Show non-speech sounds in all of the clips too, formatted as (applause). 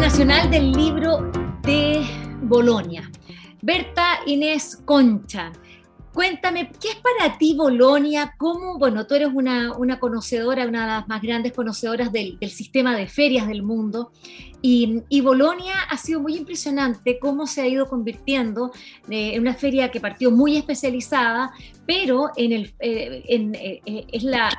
Nacional del Libro de Bolonia. Berta Inés Concha, cuéntame, ¿qué es para ti Bolonia? ¿Cómo, bueno, tú eres una, conocedora, una de las más grandes conocedoras del, sistema de ferias del mundo, y, y, Bolonia ha sido muy impresionante cómo se ha ido convirtiendo eh, en una feria que partió muy especializada, pero en el, eh, eh, es la,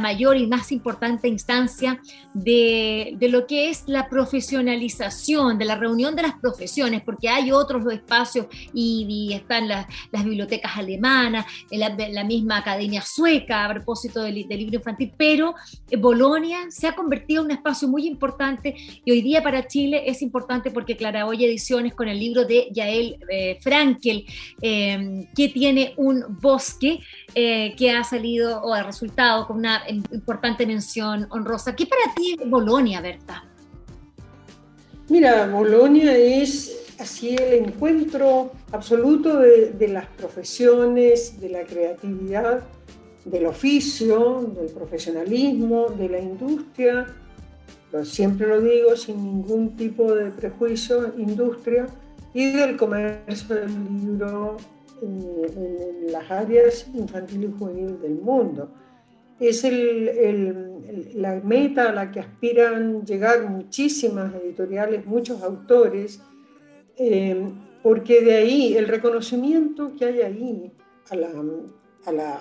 mayor y más importante instancia de, lo que es la profesionalización, de la reunión de las profesiones, porque hay otros espacios y, están las, bibliotecas alemanas, la, misma academia sueca a propósito del, libro infantil, pero Bolonia se ha convertido en un espacio muy importante y hoy día para Chile es importante porque Claraboya Ediciones con el libro de Yael eh, Frankel, eh, que tiene un eh, que ha salido o ha resultado con una importante mención honrosa. ¿Qué para ti Bolonia, Berta? Mira, Bolonia es así el encuentro absoluto de las profesiones, de la creatividad, del oficio, del profesionalismo, de la industria siempre lo digo sin ningún tipo de prejuicio, industria y del comercio del libro en, las áreas infantil y juvenil del mundo. Es la meta a la que aspiran llegar muchísimas editoriales, muchos autores, eh, porque de ahí el reconocimiento que hay ahí a la,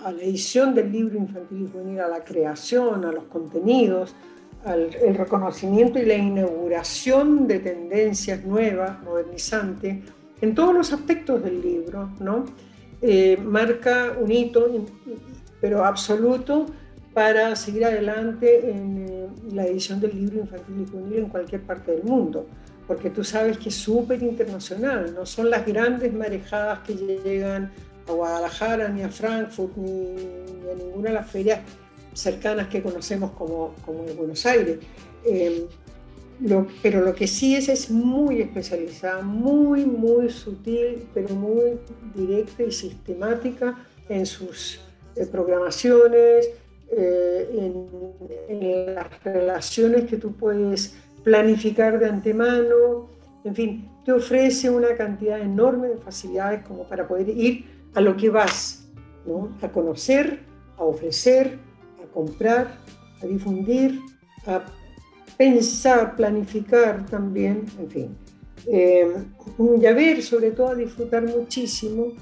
a la edición del libro infantil y juvenil, a la creación, a los contenidos, el reconocimiento y la inauguración de tendencias nuevas, modernizantes, en todos los aspectos del libro. Eh, marca un hito, pero absoluto, para seguir adelante en eh, la edición del libro infantil y juvenil en cualquier parte del mundo, porque tú sabes que es súper internacional, no son las grandes marejadas que llegan a Guadalajara, ni a Frankfurt, ni, a ninguna de las ferias cercanas que conocemos como, como en Buenos Aires. Eh, pero lo que sí es es muy especializada, muy, muy sutil, pero muy directa y sistemática en sus eh, programaciones, eh, en, en, las relaciones que tú puedes planificar de antemano, en fin, te ofrece una cantidad enorme de facilidades como para poder ir a lo que vas, ¿no? a conocer, a ofrecer, comprar, a difundir, a pensar, planificar también, en fin. Eh, y a ver, sobre todo a disfrutar muchísimo,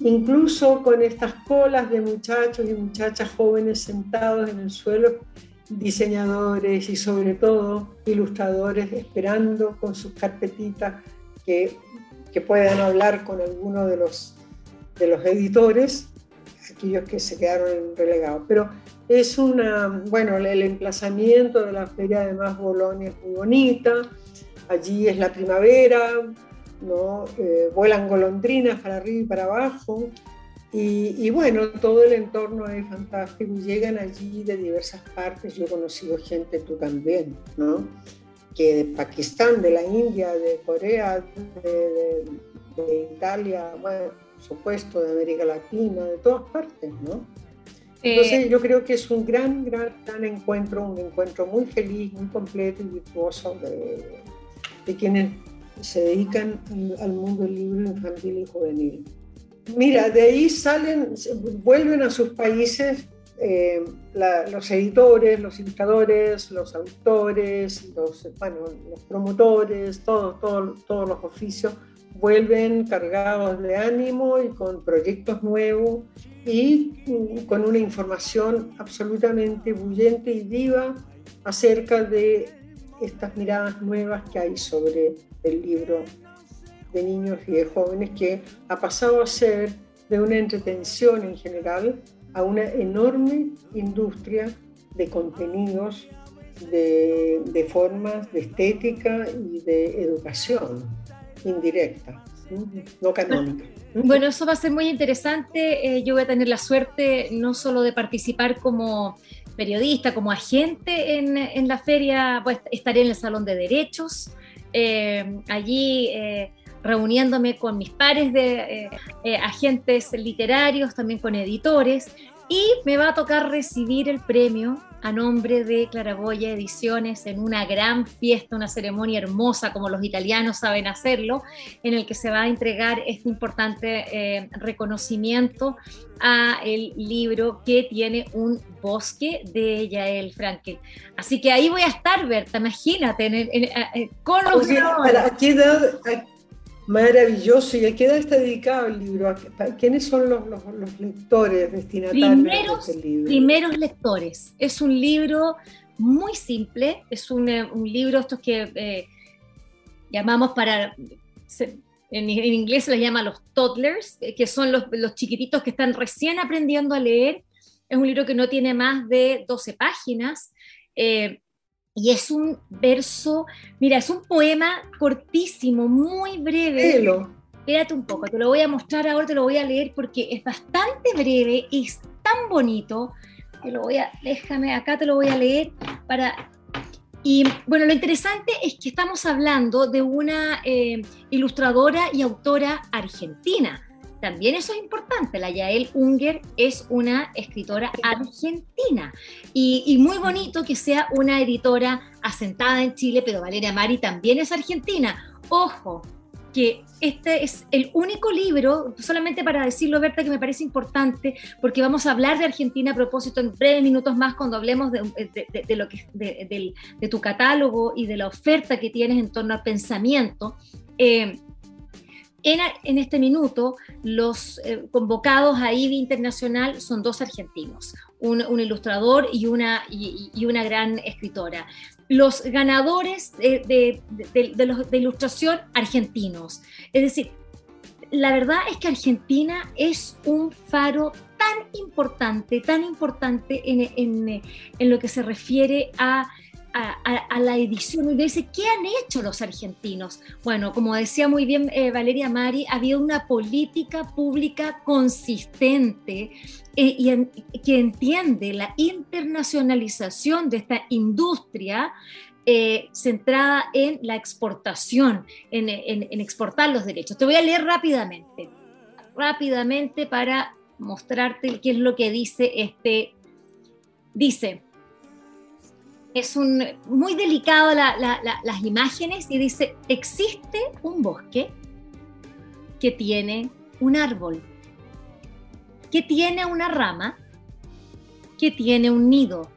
incluso con estas colas de muchachos y muchachas jóvenes sentados en el suelo, diseñadores y sobre todo ilustradores esperando con sus carpetitas que, que puedan hablar con alguno de los, de los editores, aquellos que se quedaron relegados. Pero es una, bueno, el emplazamiento de la feria de Más Bolonia es muy bonita, allí es la primavera, ¿no? Eh, vuelan golondrinas para arriba y para abajo, y, bueno, todo el entorno es fantástico, llegan allí de diversas partes, yo he conocido gente, tú también, ¿no? Que de Pakistán, de la India, de Corea, de, de Italia, bueno, por supuesto, de América Latina, de todas partes, ¿no? Entonces eh, yo creo que es un gran, gran, gran encuentro, un encuentro muy feliz, muy completo y virtuoso de, de quienes se dedican al mundo del libro infantil y juvenil. Mira, de ahí salen, vuelven a sus países eh, los editores, los ilustradores, los autores, los, bueno, los promotores, todo, todo, todos los oficios vuelven cargados de ánimo y con proyectos nuevos y mm, con una información absolutamente bullente y viva acerca de estas miradas nuevas que hay sobre el libro de niños y de jóvenes que ha pasado a ser de una entretención en general a una enorme industria de contenidos de, formas, de estética y de educación indirecta, no canónica. Bueno, eso va a ser muy interesante. Eh, yo voy a tener la suerte no solo de participar como periodista, como agente en, la feria, pues estaré en el Salón de Derechos, eh, allí eh, reuniéndome con mis pares de agentes literarios, también con editores, y me va a tocar recibir el premio a nombre de Claraboya Ediciones en una gran fiesta, una ceremonia hermosa como los italianos saben hacerlo, en el que se va a entregar este importante eh, reconocimiento a el libro que tiene un bosque de Yael Frankel. Así que ahí voy a estar, Berta, imagínate, en, con los... ¿A qué edad, Maravilloso. ¿Y a qué edad está dedicado el libro? ¿Quiénes son los, lectores destinatarios primeros, de este libro? Primeros lectores. Es un libro muy simple, es un, eh, libro estos que eh, llamamos para... en, inglés se les llama los toddlers, eh, que son los, chiquititos que están recién aprendiendo a leer. Es un libro que no tiene más de 12 páginas. Y es un verso, mira, es un poema cortísimo, muy breve. Espérate un poco, te lo voy a mostrar ahora, te lo voy a leer porque es bastante breve, es tan bonito. Te lo voy a, déjame, acá te lo voy a leer para... Y bueno, lo interesante es que estamos hablando de una eh, ilustradora y autora argentina, también eso es importante. La Yael Unger es una escritora argentina y, muy bonito que sea una editora asentada en Chile, pero Valeria Mari también es argentina. Ojo, que este es el único libro, solamente para decirlo, Berta, que me parece importante, porque vamos a hablar de Argentina a propósito en breves minutos más cuando hablemos de, lo que, de, tu catálogo y de la oferta que tienes en torno al pensamiento. Eh, en, este minuto, los eh, convocados a IBI Internacional son dos argentinos, un, ilustrador y una, y, una gran escritora. Los ganadores de, ilustración argentinos. Es decir, la verdad es que Argentina es un faro tan importante, tan importante en lo que se refiere a a, la edición y dice, ¿qué han hecho los argentinos? Bueno, como decía muy bien eh, Valeria Mari, había una política pública consistente eh, y que entiende la internacionalización de esta industria eh, centrada en la exportación, en, en exportar los derechos. Te voy a leer rápidamente, rápidamente para mostrarte qué es lo que dice este. Dice, es un, muy delicado las imágenes y dice, existe un bosque que tiene un árbol, que tiene una rama, que tiene un nido,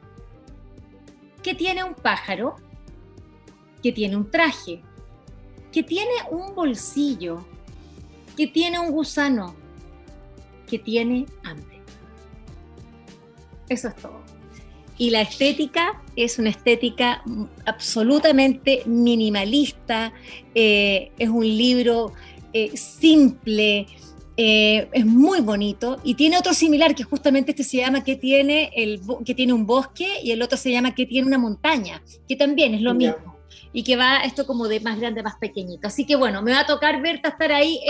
que tiene un pájaro, que tiene un traje, que tiene un bolsillo, que tiene un gusano, que tiene hambre. Eso es todo. Y la estética es una estética absolutamente minimalista, eh, es un libro eh, simple, eh, es muy bonito y tiene otro similar que justamente este se llama que tiene, el, que tiene un bosque y el otro se llama que tiene una montaña, que también es lo mismo y que va esto como de más grande a más pequeñito. Así que bueno, me va a tocar Berta estar ahí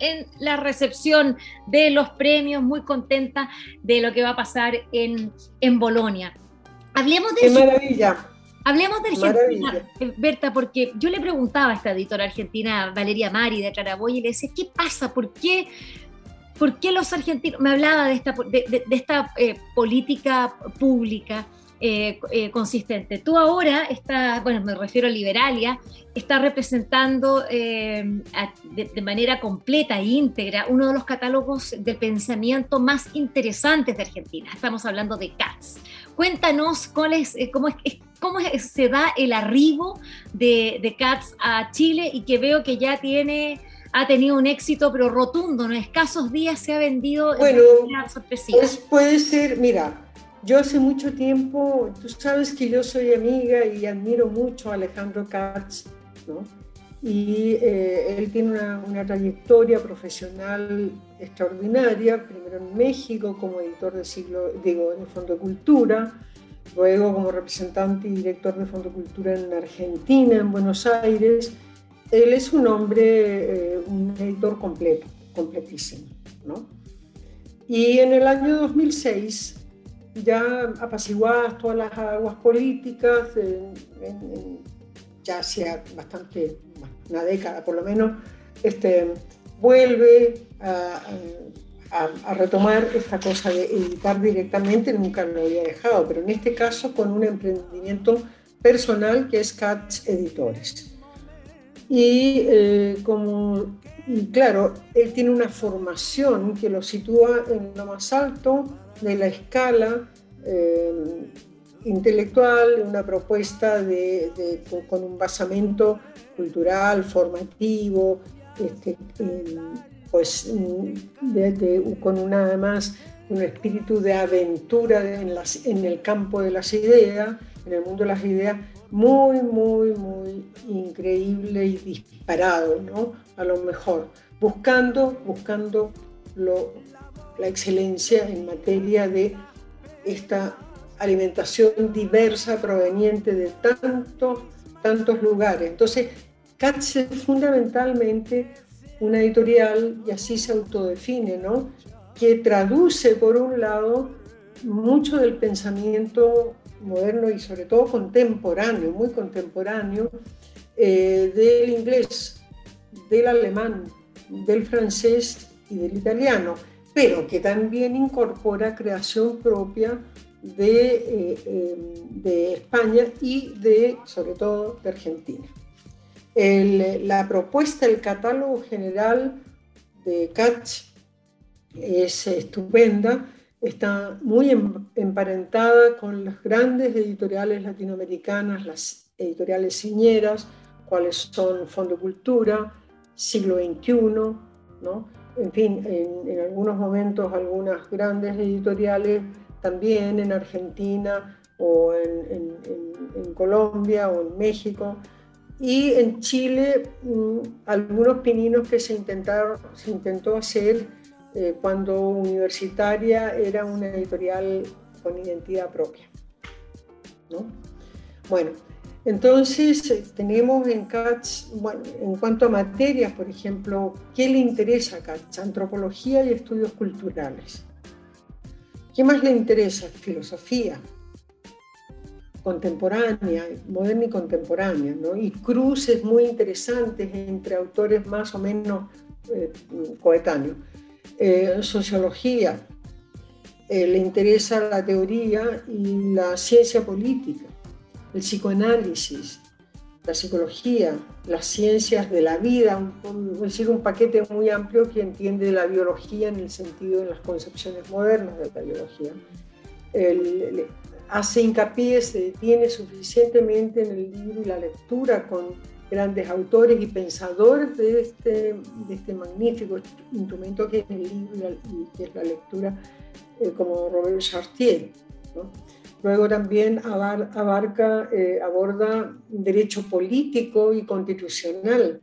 en, la recepción de los premios, muy contenta de lo que va a pasar en, en Bolonia. Hablemos de... ¡Qué maravilla! Hablemos de Argentina, Berta, porque yo le preguntaba a esta editora argentina, Valeria Mari, de Caraboy, y le decía, ¿qué pasa? ¿Por qué, por qué los argentinos? Me hablaba de esta, de, esta eh, política pública eh, eh, consistente. Tú ahora estás, bueno, me refiero a Liberalia, está representando eh, de, manera completa e íntegra uno de los catálogos de pensamiento más interesantes de Argentina. Estamos hablando de CATS. Cuéntanos cuál es, cómo, es, cómo se da el arribo de, de CATS a Chile y que veo que ya tiene ha tenido un éxito pero rotundo, en escasos días se ha vendido bueno, sorpresiva. Pues puede ser, mira, yo hace mucho tiempo, tú sabes que yo soy amiga y admiro mucho a Alejandro Katz, ¿no? Y eh, él tiene una, trayectoria profesional extraordinaria, primero en México como editor de siglo, digo, en Fondo de Cultura, luego como representante y director de Fondo Cultura en Argentina, en Buenos Aires. Él es un hombre, eh, un editor completo, completísimo. ¿no? Y en el año 2006, ya apaciguadas todas las aguas políticas, ya hacía bastante, una década por lo menos, este, vuelve a, retomar esta cosa de editar directamente, nunca lo había dejado, pero en este caso con un emprendimiento personal que es Cats Editores. Y, eh, como, y claro, él tiene una formación que lo sitúa en lo más alto de la escala eh, intelectual, una propuesta de, con un basamento cultural, formativo, este, pues mm, con una, además un espíritu de aventura en, las, en el campo de las ideas, en el mundo de las ideas, muy, muy, muy increíble y disparado, ¿no? A lo mejor, buscando, buscando lo, la excelencia en materia de esta alimentación diversa proveniente de tantos, tantos lugares. Entonces, Katz es fundamentalmente una editorial, y así se autodefine, ¿no? que traduce, por un lado, mucho del pensamiento moderno y sobre todo contemporáneo, muy contemporáneo, eh, del inglés, del alemán, del francés y del italiano, pero que también incorpora creación propia de, eh, eh, de España y de, sobre todo, de Argentina la propuesta, el catálogo general de Catch es estupenda, está muy em, emparentada con las grandes editoriales latinoamericanas, las editoriales señeras, cuáles son Fondo Cultura, Siglo XXI, ¿no? En fin, en, algunos momentos algunas grandes editoriales también en Argentina o en, Colombia o en México y en Chile, mm, algunos pininos que se, intentaron, se intentó hacer eh, cuando universitaria era una editorial con identidad propia. ¿no? Bueno, entonces eh, tenemos en CATS, bueno, en cuanto a materias, por ejemplo, ¿qué le interesa a CATS? Antropología y estudios culturales. ¿Qué más le interesa? Filosofía, contemporánea, moderna y contemporánea, ¿no? y cruces muy interesantes entre autores más o menos eh, coetáneos. Eh, sociología, le interesa la teoría y la ciencia política, el psicoanálisis, la psicología, las ciencias de la vida, es decir, un paquete muy amplio que entiende la biología en el sentido de las concepciones modernas de la biología. El, hace hincapié, se detiene suficientemente en el libro y la lectura con grandes autores y pensadores de este, de este magnífico instrumento que es el libro y que es la lectura, eh, como Robert Chartier. Luego también abarca, eh, aborda derecho político y constitucional,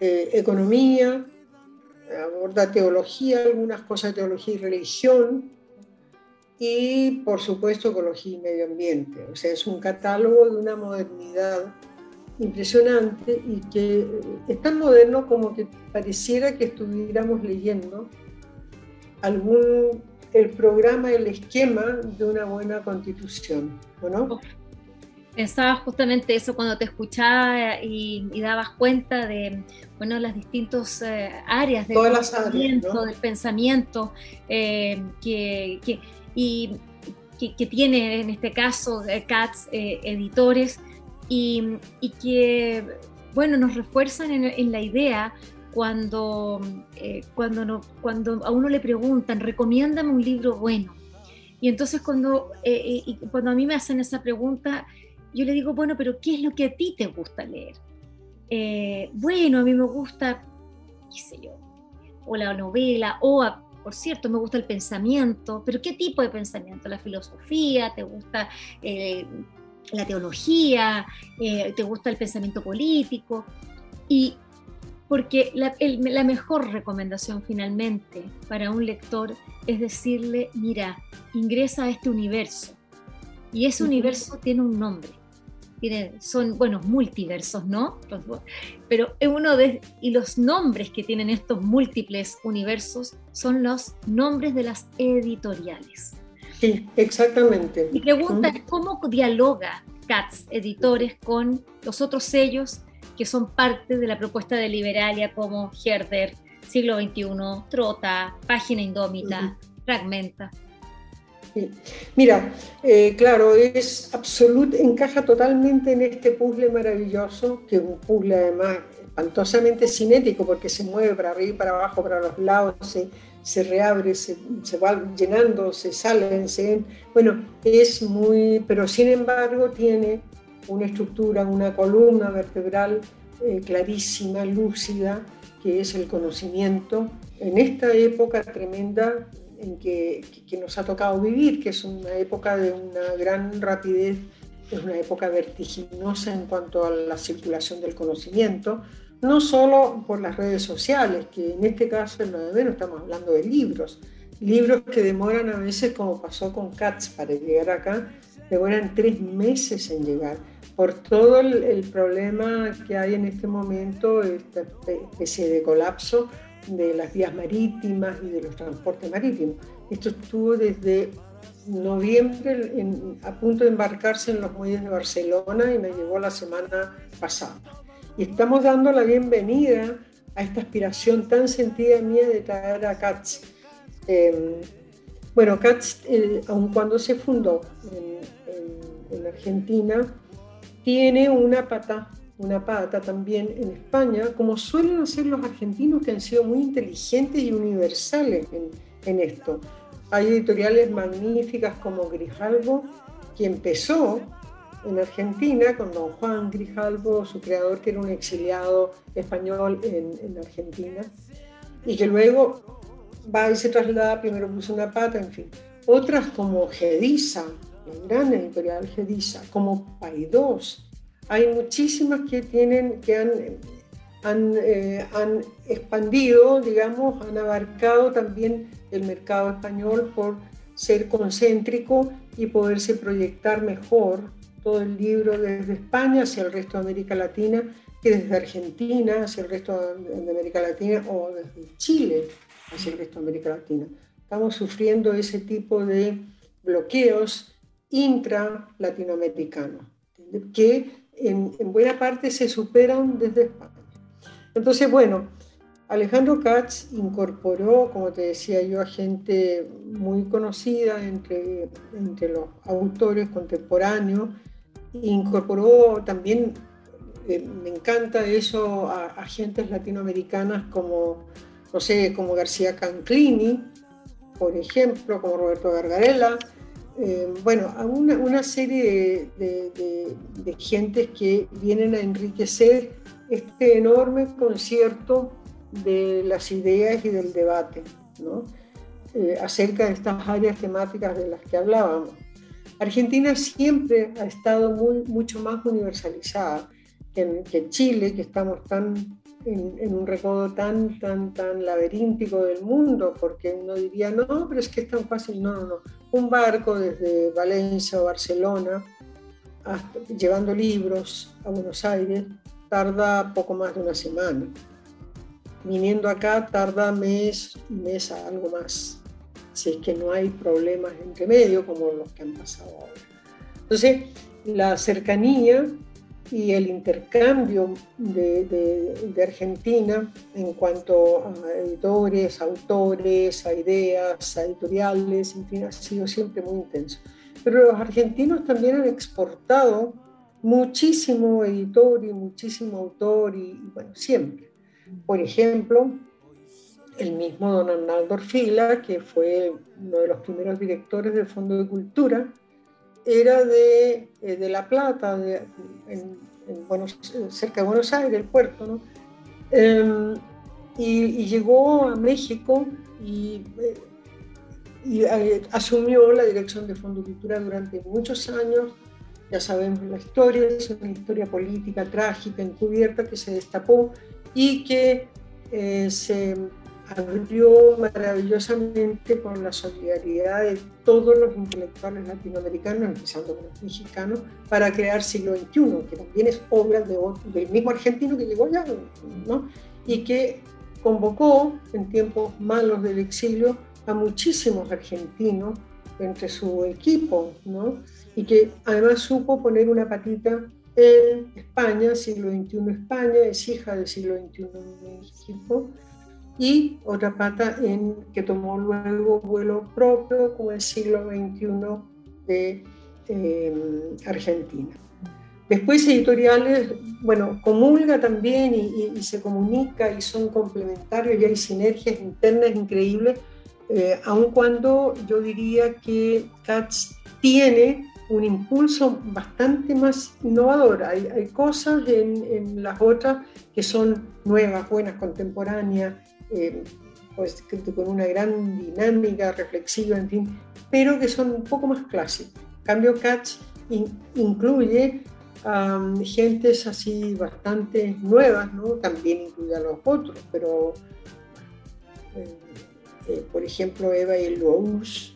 eh, economía, aborda teología, algunas cosas de teología y religión, y por supuesto ecología y medio ambiente. O sea, es un catálogo de una modernidad impresionante y que es tan moderno como que pareciera que estuviéramos leyendo algún el programa, el esquema de una buena constitución, ¿o no? Pensaba justamente eso cuando te escuchaba y, dabas cuenta de bueno, las distintas eh, áreas del pensamiento, del pensamiento eh, que, que y que, tiene en este caso eh, CATS eh, editores y, que, bueno, nos refuerzan en, la idea cuando, eh, cuando, no, cuando a uno le preguntan, recomiéndame un libro bueno. Y entonces cuando, y cuando a mí me hacen esa pregunta, yo le digo, bueno, pero ¿qué es lo que a ti te gusta leer? bueno, a mí me gusta, qué sé yo, o la novela, o a, por cierto, me gusta el pensamiento, pero ¿qué tipo de pensamiento? ¿La filosofía? ¿Te gusta eh, la teología? Eh, ¿Te gusta el pensamiento político? Y porque la, la, mejor recomendación finalmente para un lector es decirle, mira, ingresa a este universo, Y ese universo tiene un nombre. Tiene, son, bueno, multiversos, ¿no? Pero es uno de, y los nombres que tienen estos múltiples universos son los nombres de las editoriales. Sí, exactamente. Mi pregunta es cómo dialoga CATS Editores con los otros sellos que son parte de la propuesta de Liberalia como Herder, Siglo XXI, Trota, Página Indómita, Fragmenta. Mira, eh, claro, es absoluto, encaja totalmente en este puzzle maravilloso, que es un puzzle además espantosamente cinético porque se mueve para arriba para abajo, para los lados, se, se reabre, se, se, va llenando, se salen, se... Bueno, es muy... pero sin embargo tiene una estructura, una columna vertebral eh, clarísima, lúcida, que es el conocimiento en esta época tremenda en que, que, nos ha tocado vivir, que es una época de una gran rapidez, es una época vertiginosa en cuanto a la circulación del conocimiento, no solo por las redes sociales, que en este caso en lo de menos estamos hablando de libros, libros que demoran a veces, como pasó con Katz para llegar acá, demoran tres meses en llegar, por todo el, el problema que hay en este momento, esta especie de colapso de las vías marítimas y de los transportes marítimos. Esto estuvo desde noviembre a punto de embarcarse en los muelles de Barcelona y me llegó la semana pasada. Y estamos dando la bienvenida a esta aspiración tan sentida mía de traer a CATS. Em, bueno, CATS, eh, aun cuando se fundó en, en, en Argentina, tiene una pata una pata también en España, como suelen hacer los argentinos que han sido muy inteligentes y universales en, esto. Hay editoriales magníficas como Grijalbo, que empezó en Argentina con don Juan Grijalbo, su creador, que era un exiliado español en, Argentina, y que luego va y se traslada, primero puso una pata, en fin. Otras como Gedisa, la gran editorial Gedisa, como Paidós, hay muchísimas que tienen, que han, han, eh, han, expandido, digamos, han abarcado también el mercado español por ser concéntrico y poderse proyectar mejor todo el libro desde España hacia el resto de América Latina que desde Argentina hacia el resto de América Latina o desde Chile hacia el resto de América Latina. Estamos sufriendo ese tipo de bloqueos intra-latinoamericanos que en, buena parte se superan desde España. Entonces, bueno, Alejandro Katz incorporó, como te decía yo, a gente muy conocida entre, entre los autores contemporáneos, incorporó también, eh, me encanta eso, a, a, gentes latinoamericanas como, no como García Canclini, por ejemplo, como Roberto Gargarella, eh, bueno, a una, serie de, de, gentes que vienen a enriquecer este enorme concierto de las ideas y del debate ¿no? Eh, acerca de estas áreas temáticas de las que hablábamos. Argentina siempre ha estado muy, mucho más universalizada que, que Chile, que estamos tan en, un recodo tan, tan, tan laberíntico del mundo, porque uno diría, no, pero es que es tan fácil. No, no, no. Un barco desde Valencia o Barcelona, llevando libros a Buenos Aires, tarda poco más de una semana. Viniendo acá tarda mes, mes a algo más, si es que no hay problemas entre medio como los que han pasado ahora. Entonces, la cercanía y el intercambio de, Argentina en cuanto a editores, autores, a ideas, a editoriales, en fin, ha sido siempre muy intenso. Pero los argentinos también han exportado muchísimo editor y muchísimo autor y, bueno, siempre. Por ejemplo, el mismo don Arnaldo Orfila, que fue uno de los primeros directores del Fondo de Cultura, era de, eh, de La Plata, de, en, cerca de Buenos Aires, el puerto, ¿no? Em, y, llegó a México y, eh, y, eh, asumió la dirección de Fondo Cultura durante muchos años. Ya sabemos la historia, es una historia política trágica, encubierta, que se destapó y que se abrió maravillosamente con la solidaridad de todos los intelectuales latinoamericanos, empezando con los mexicanos, para crear siglo XXI, que también es obra de, del mismo argentino que llegó allá, ¿no? y que convocó en tiempos malos del exilio a muchísimos argentinos entre su equipo, ¿no? y que además supo poner una patita en España, siglo XXI España, es hija del siglo XXI México, y otra pata en, que tomó luego vuelo propio como el siglo XXI de em, Argentina. Después editoriales, bueno, comulga también y, se comunica y son complementarios y hay sinergias internas increíbles, eh, aun cuando yo diría que Katz tiene un impulso bastante más innovador. Hay, hay cosas en, en, las otras que son nuevas, buenas, contemporáneas, eh, pues, con una gran dinámica reflexiva, en fin, pero que son un poco más clásicas. Cambio Katz incluye um, gentes así bastante nuevas, ¿no? también incluye a los otros, pero eh, eh, por ejemplo Eva Elouz,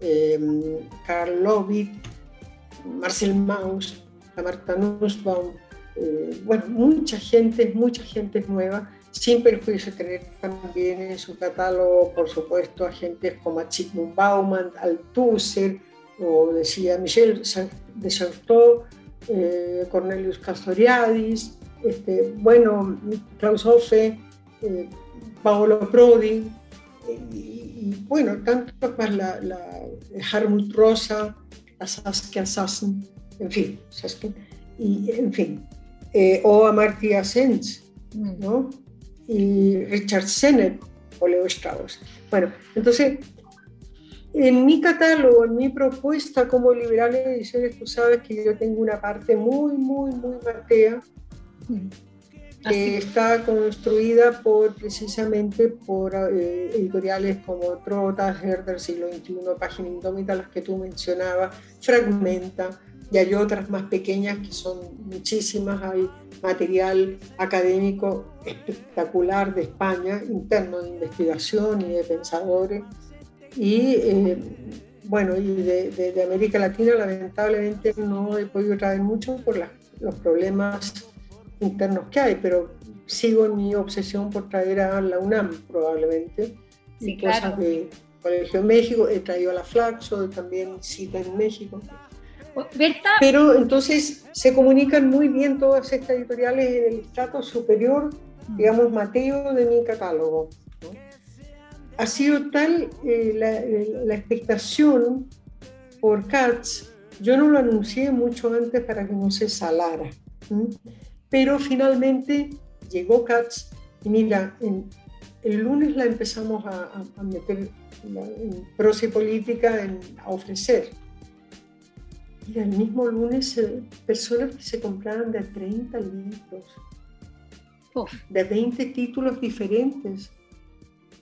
eh, Karl Lovitt, Marcel Mauss, Marta Nussbaum, bueno, mucha gente, mucha gente nueva sin perjuicio de tener también en su catálogo, por supuesto, agentes como Zygmunt Bauman, Althusser, o decía Michel de Chartot, eh, Cornelius Castoriadis, este, bueno, Klaus Hoffe, eh, Paolo Prodi, y, bueno, tantos más, la, la Harmut Rosa, la Saskia Sassen, en fin, y, en fin, eh, o Amartya Sens, ¿no? Y Richard Sennett o Leo Strauss. Bueno, entonces, en mi catálogo, en mi propuesta como liberal de ediciones, tú sabes que yo tengo una parte muy, muy, muy matea, que está construida por, precisamente por eh, editoriales como Trota, Herder, Siglo XXI, Página Indómita, las que tú mencionabas, Fragmenta, y hay otras más pequeñas que son muchísimas, hay material académico espectacular de España, interno de investigación y de pensadores, y eh, bueno, y de, América Latina lamentablemente no he podido traer mucho por los problemas internos que hay, pero sigo en mi obsesión por traer a la UNAM probablemente, y cosas de Colegio de México, he traído a la Flaxo, también cita en México. Pero entonces se comunican muy bien todas estas editoriales en el estrato superior, digamos, Mateo de mi catálogo. Ha sido tal eh, la, expectación por Katz, yo no lo anuncié mucho antes para que no se salara, pero finalmente llegó Katz y mira, el lunes la empezamos a, meter en prosa y política, en, a ofrecer y el mismo lunes, eh, personas que se compraron de 30 libros, de 20 títulos diferentes,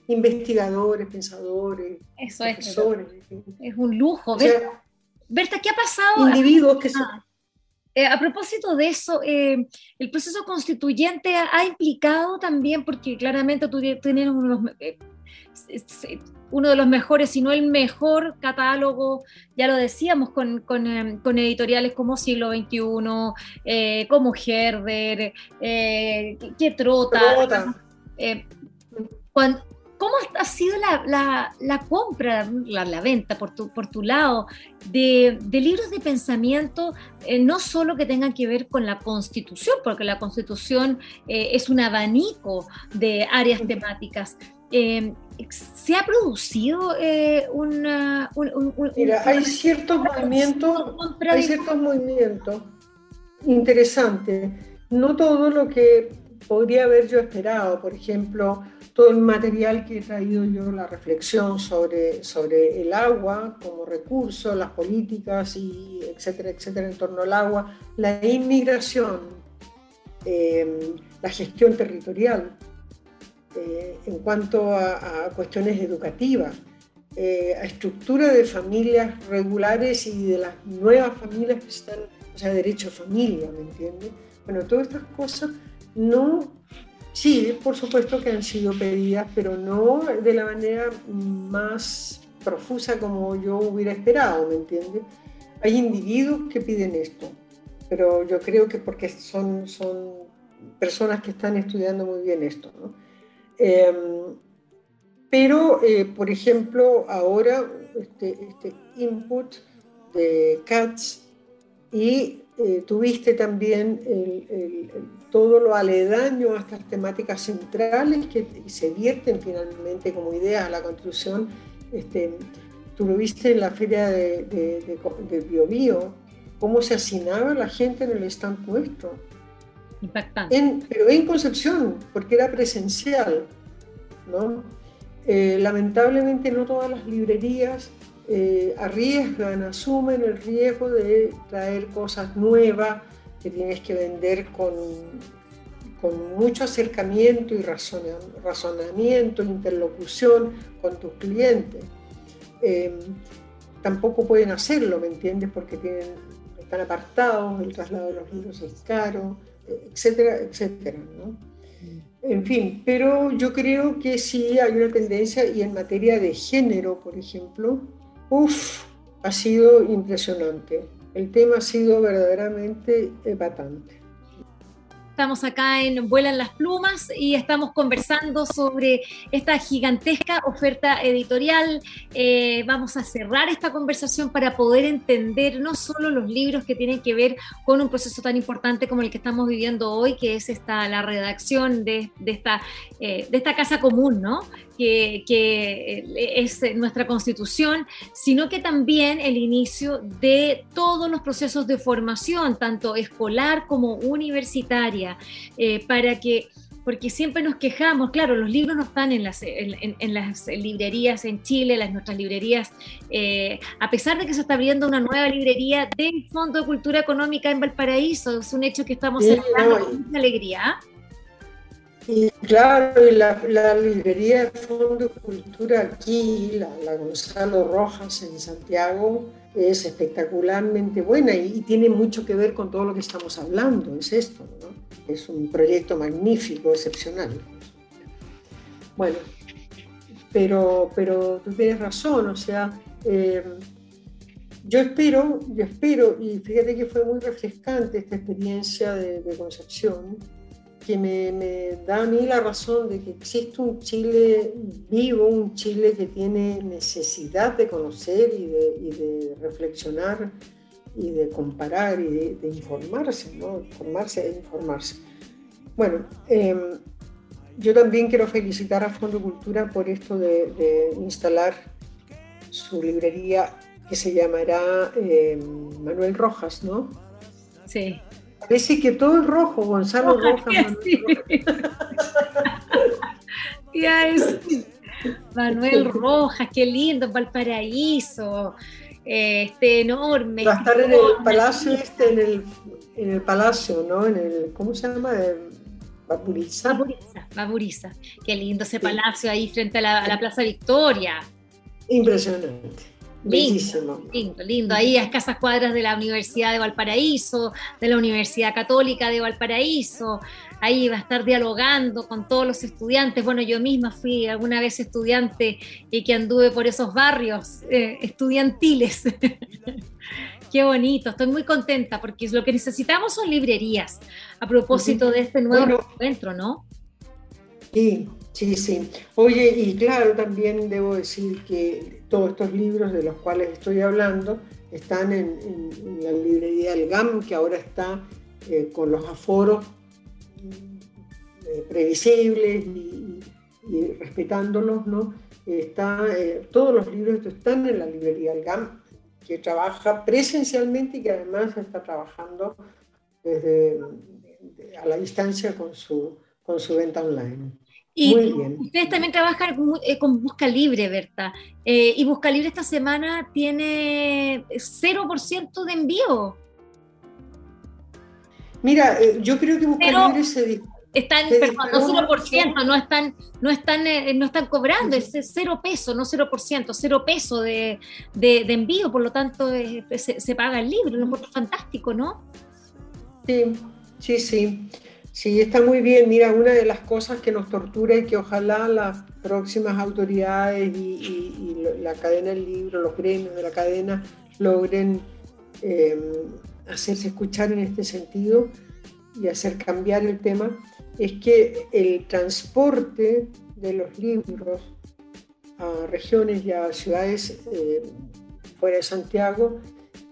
investigadores, pensadores, profesores. Es, un lujo. Berta, ¿qué ha pasado? Individuos que ah, eh, a propósito de eso, eh, el proceso constituyente ha, implicado también, porque claramente tú tienes unos uno de los mejores, si no el mejor catálogo, ya lo decíamos, con, con, em, editoriales como Siglo XXI, eh, como Herder, eh, que, trota. Eh, ¿Cómo ha sido la, la, compra, la, venta por tu, por tu lado de, de libros de pensamiento, no solo que tengan que ver con la constitución, porque la constitución es un abanico de áreas temáticas, ¿Se ha producido eh, una, un, Mira, hay ciertos movimientos, hay ciertos movimientos interesantes. No todo lo que podría haber yo esperado, por ejemplo, todo el material que he traído yo, la reflexión sobre, sobre el agua como recurso, las políticas y etcétera, etcétera en torno al agua, la inmigración, eh, la gestión territorial, eh, en cuanto a, cuestiones educativas, eh, a estructura de familias regulares y de las nuevas familias que están, o sea, derecho a familia, ¿me entiendes? Bueno, todas estas cosas no sí, por supuesto que han sido pedidas, pero no de la manera más profusa como yo hubiera esperado, ¿me entiendes? Hay individuos que piden esto, pero yo creo que porque son, son personas que están estudiando muy bien esto, ¿no? Em, pero, eh, por ejemplo, ahora este, este input de CATS y eh, tuviste también todo lo aledaño a estas temáticas centrales que se vierten finalmente como ideas a la construcción. Este, tú lo viste en la feria de, de, Bio, Bio cómo se asignaba la gente en el stand nuestro. Impactante. pero en Concepción, porque era presencial. ¿no? Eh, lamentablemente no todas las librerías eh, arriesgan, asumen el riesgo de traer cosas nuevas que tienes que vender con, con mucho acercamiento y razonamiento, interlocución con tus clientes. Em, tampoco pueden hacerlo, ¿me entiendes? Porque tienen, están apartados, el traslado de los libros es caro, etcétera, etcétera. ¿no? En fin, pero yo creo que sí hay una tendencia y en materia de género, por ejemplo, uff, ha sido impresionante. El tema ha sido verdaderamente epatante. Estamos acá en Vuelan las Plumas y estamos conversando sobre esta gigantesca oferta editorial. Eh, vamos a cerrar esta conversación para poder entender no solo los libros que tienen que ver con un proceso tan importante como el que estamos viviendo hoy, que es esta, la redacción de, esta, eh, de esta casa común, ¿no? que, eh, es nuestra constitución, sino que también el inicio de todos los procesos de formación, tanto escolar como universitaria, eh, para que porque siempre nos quejamos, claro, los libros no están en las, en, las librerías en Chile, las nuestras librerías, eh, a pesar de que se está abriendo una nueva librería del Fondo de Cultura Económica en Valparaíso, es un hecho que estamos celebrando con mucha alegría. Y claro, la, la, librería de Fondo de Cultura aquí, la, Gonzalo Rojas en Santiago, es espectacularmente buena y, tiene mucho que ver con todo lo que estamos hablando, es esto, ¿no? Es un proyecto magnífico, excepcional. Bueno, pero, pero tú tienes razón, o sea, eh, yo espero, yo espero, y fíjate que fue muy refrescante esta experiencia de, de Concepción, que me, da a mí la razón de que existe un Chile vivo, un Chile que tiene necesidad de conocer y de, reflexionar y de comparar y de, informarse, ¿no? Informarse e informarse. Bueno, em, yo también quiero felicitar a Fondo Cultura por esto de, instalar su librería que se llamará em, Manuel Rojas, ¿no? Sí. Parece que todo es rojo, Gonzalo Rojas. (laughs) ya es Manuel Rojas, qué lindo, Valparaíso, este enorme. Va a estar en el palacio este, en el, en el palacio, ¿no? En el, ¿cómo se llama? Baburiza, Baburiza. Qué lindo ese palacio ahí frente a la, a la Plaza Victoria. Impresionante. Lindo, lindo, lindo. Ahí a escasas cuadras de la Universidad de Valparaíso, de la Universidad Católica de Valparaíso. Ahí va a estar dialogando con todos los estudiantes. Bueno, yo misma fui alguna vez estudiante y que anduve por esos barrios eh, estudiantiles. (laughs) Qué bonito, estoy muy contenta porque lo que necesitamos son librerías a propósito de este nuevo encuentro, ¿no? Sí, sí, sí. Oye, y claro, también debo decir que todos estos libros de los cuales estoy hablando están en, la librería del GAM, que ahora está eh, con los aforos eh, previsibles y, respetándolos, ¿no? Está, eh, todos los libros están en la librería del GAM, que trabaja presencialmente y que además está trabajando a la distancia con su, con su venta online. Y ustedes también trabajan eh, con Busca Libre, Berta. Eh, y Busca Libre esta semana tiene 0% de envío. Mira, eh, yo creo que Busca Libre se están, perdón, no 0%, no están, no están, no están cobrando, es cero peso, no 0%, cero peso de, de, envío, por lo tanto se, paga el libro, un encuentro fantástico, ¿no? Sí, sí, sí. Sí, está muy bien. Mira, una de las cosas que nos tortura y que ojalá las próximas autoridades y, la cadena del libro, los gremios de la cadena, logren em, hacerse escuchar en este sentido y hacer cambiar el tema, es que el transporte de los libros a regiones y a ciudades eh, fuera de Santiago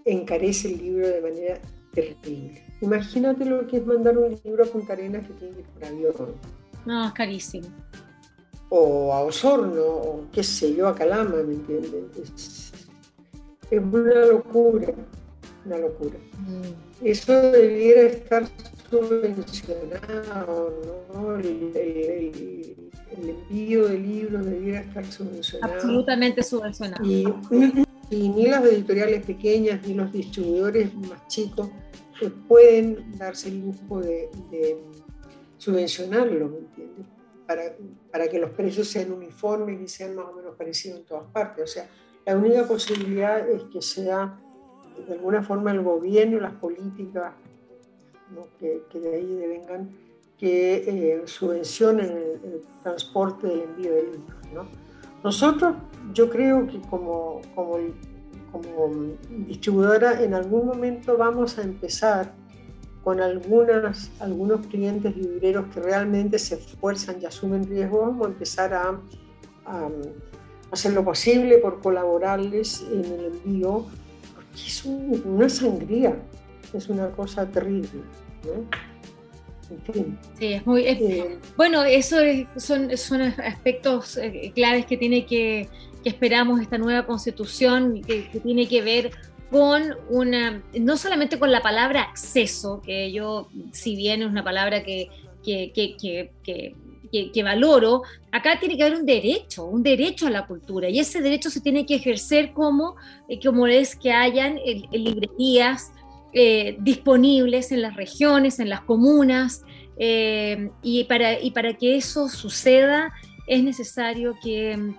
encarece el libro de manera terrible. Imagínate lo que es mandar un libro a Punta Arenas que tiene que ir por avión. No, es carísimo. O a Osorno, o qué sé yo, a Calama, ¿me entiendes? Es, una locura, una locura. Mm. Eso debiera estar subvencionado, ¿no? El, envío de libros debiera estar subvencionado. Absolutamente subvencionado. Y, y ni las editoriales pequeñas ni los distribuidores más chicos que pueden darse el lujo de, subvencionarlo, ¿me entiendes? Para, para, que los precios sean uniformes y sean más o menos parecidos en todas partes. O sea, la única posibilidad es que sea de alguna forma el gobierno, las políticas que, de ahí devengan, que eh, subvencionen el, transporte del envío de libros. ¿no? Nosotros, yo creo que como, como como distribuidora en algún momento vamos a empezar con algunas, algunos clientes libreros que realmente se esfuerzan y asumen riesgo, vamos a empezar a, hacer lo posible por colaborarles en el envío, porque es una sangría, es una cosa terrible. Sí, es muy. Eh, bueno, eso son, son aspectos eh, claves que tiene que que esperamos esta nueva constitución que, tiene que ver con una, no solamente con la palabra acceso, que yo, si bien es una palabra que, que, que, valoro, acá tiene que haber un derecho, un derecho a la cultura, y ese derecho se tiene que ejercer como, eh, como es que hayan eh, librerías eh, disponibles en las regiones, en las comunas, y, para, y para que eso suceda es necesario que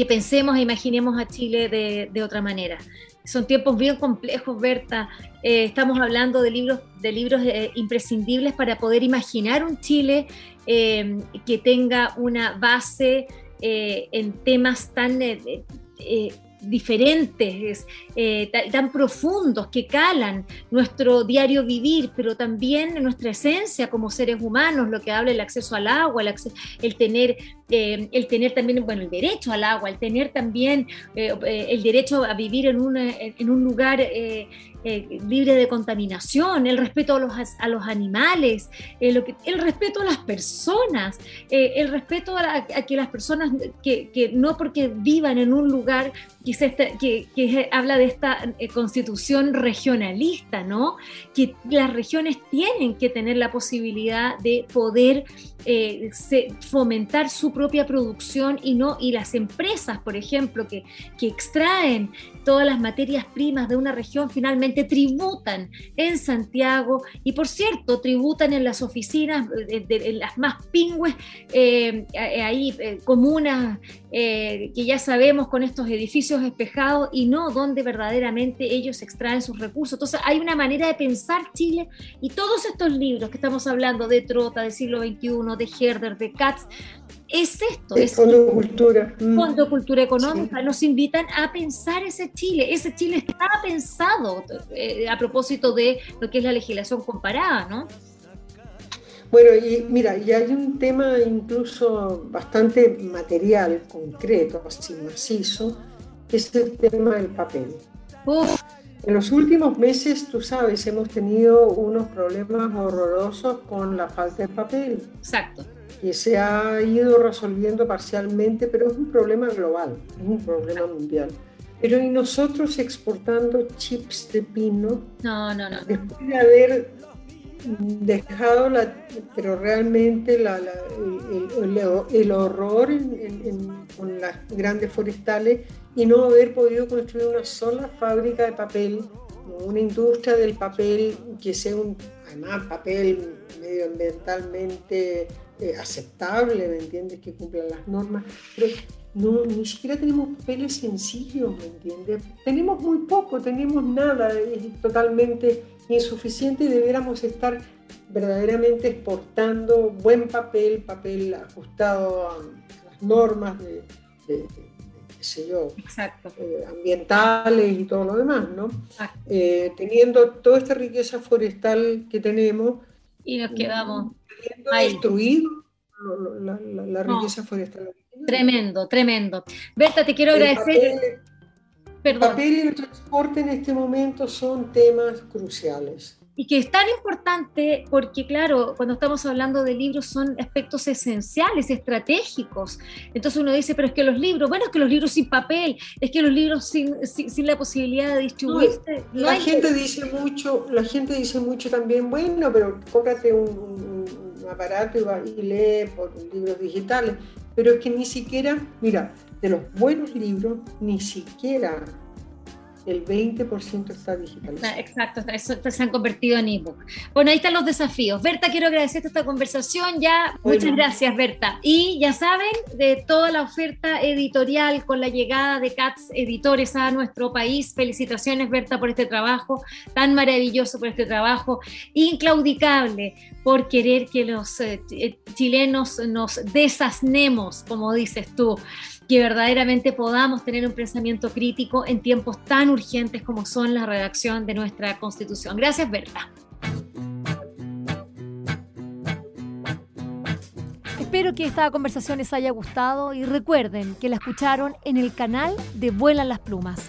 que pensemos e imaginemos a Chile de, otra manera. Son tiempos bien complejos, Berta. Eh, estamos hablando de libros, de libros eh, imprescindibles para poder imaginar un Chile eh, que tenga una base en temas tan diferentes, eh, tan profundos, que calan nuestro diario vivir, pero también nuestra esencia como seres humanos, lo que habla el acceso al agua, el, el tener, eh, el tener también, bueno, el derecho al agua, el tener también eh, el derecho a vivir en, en un lugar libre de contaminación, el respeto a los, a los animales, eh, el respeto a las personas, eh, el respeto a, que las personas, que, que, no porque vivan en un lugar que, que, que habla de esta constitución regionalista, ¿no? que las regiones tienen que tener la posibilidad de poder fomentar su propia producción y no y las empresas, por ejemplo, que, que extraen todas las materias primas de una región finalmente tributan en Santiago y por cierto tributan en las oficinas, en las más pingües, eh, ahí eh, comunas eh, que ya sabemos con estos edificios espejados y no donde verdaderamente ellos extraen sus recursos. Entonces hay una manera de pensar Chile y todos estos libros que estamos hablando de Trota, del siglo XXI, de Herder, de Katz, es esto. El es Fondo de Cultura. Mm. Fondo de Cultura Económica. Nos invitan a pensar ese Chile. Ese Chile está pensado eh, a propósito de lo que es la legislación comparada, ¿no? Bueno, y mira, y hay un tema incluso bastante material, concreto, así macizo, que es el tema del papel. En los últimos meses, tú sabes, hemos tenido unos problemas horrorosos con la falta de papel. Exacto que se ha ido resolviendo parcialmente, pero es un problema global, es un problema mundial. Pero y nosotros exportando chips de pino, no, no, no. después de haber dejado, la, pero realmente la, el, horror con las grandes forestales y no haber podido construir una sola fábrica de papel, una industria del papel que sea un, además papel medioambientalmente eh, aceptable, ¿me entiendes? Que cumplan las normas, pero no, ni siquiera tenemos papeles sencillos, ¿me entiendes? Tenemos muy poco, tenemos nada, es totalmente insuficiente y debiéramos estar verdaderamente exportando buen papel, papel ajustado a las normas de, eh, ambientales y todo lo demás, ¿no? Eh, teniendo toda esta riqueza forestal que tenemos. Y nos quedamos. destruido la, riqueza forestal. Tremendo, tremendo. Berta, te quiero agradecer. El papel y el transporte en este momento son temas cruciales y que es tan importante porque, claro, cuando estamos hablando de libros son aspectos esenciales, estratégicos. Entonces uno dice, pero es que los libros, bueno, es que los libros sin papel, es que los libros sin, sin, la posibilidad de distribuirse. la gente dice mucho, la gente dice mucho también, bueno, pero cómprate un, aparato y, y lee por libros digitales. Pero es que ni siquiera, mira, de los buenos libros, ni siquiera el 20% está digitalizado. Exacto, eso se han convertido en ebook. Bueno, ahí están los desafíos. Berta, quiero agradecerte esta conversación ya. Muchas gracias, Berta. Y ya saben, de toda la oferta editorial con la llegada de CATS Editores a nuestro país, felicitaciones, Berta, por este trabajo tan maravilloso, por este trabajo inclaudicable, por querer que los eh, chilenos nos desasnemos, como dices tú que verdaderamente podamos tener un pensamiento crítico en tiempos tan urgentes como son la redacción de nuestra Constitución. Gracias, Berta. Espero que esta conversación les haya gustado y recuerden que la escucharon en el canal de Vuelan las Plumas